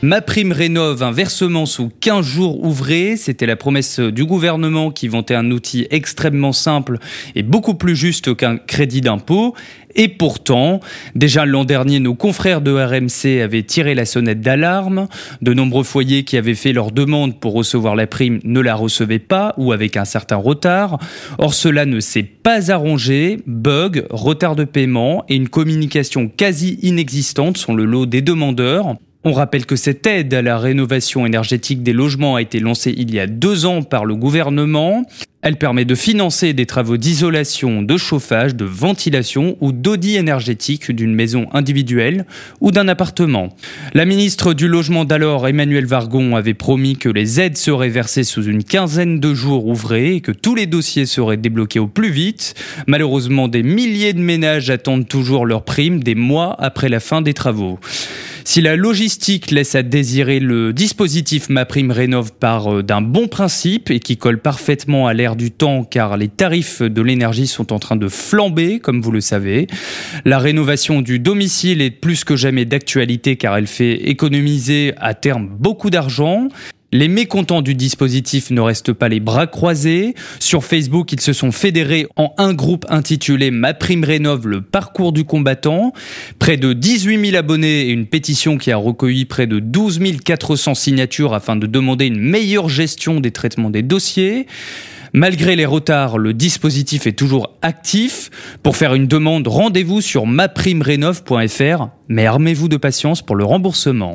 Ma prime rénove un versement sous 15 jours ouvrés. C'était la promesse du gouvernement qui vantait un outil extrêmement simple et beaucoup plus juste qu'un crédit d'impôt. Et pourtant, déjà l'an dernier, nos confrères de RMC avaient tiré la sonnette d'alarme. De nombreux foyers qui avaient fait leur demande pour recevoir la prime ne la recevaient pas ou avec un certain retard. Or, cela ne s'est pas arrangé. Bugs, retard de paiement et une communication quasi inexistante sont le lot des demandeurs. On rappelle que cette aide à la rénovation énergétique des logements a été lancée il y a deux ans par le gouvernement. Elle permet de financer des travaux d'isolation, de chauffage, de ventilation ou d'audit énergétique d'une maison individuelle ou d'un appartement. La ministre du Logement d'alors, Emmanuel Vargon, avait promis que les aides seraient versées sous une quinzaine de jours ouvrés et que tous les dossiers seraient débloqués au plus vite. Malheureusement, des milliers de ménages attendent toujours leur prime des mois après la fin des travaux. Si la logistique laisse à désirer, le dispositif MaPrime rénove par euh, d'un bon principe et qui colle parfaitement à l'ère du temps car les tarifs de l'énergie sont en train de flamber, comme vous le savez. La rénovation du domicile est plus que jamais d'actualité car elle fait économiser à terme beaucoup d'argent. Les mécontents du dispositif ne restent pas les bras croisés. Sur Facebook, ils se sont fédérés en un groupe intitulé Ma prime rénove le parcours du combattant. Près de 18 000 abonnés et une pétition qui a recueilli près de 12 400 signatures afin de demander une meilleure gestion des traitements des dossiers. Malgré les retards, le dispositif est toujours actif. Pour faire une demande, rendez-vous sur maprimerénov.fr, mais armez-vous de patience pour le remboursement.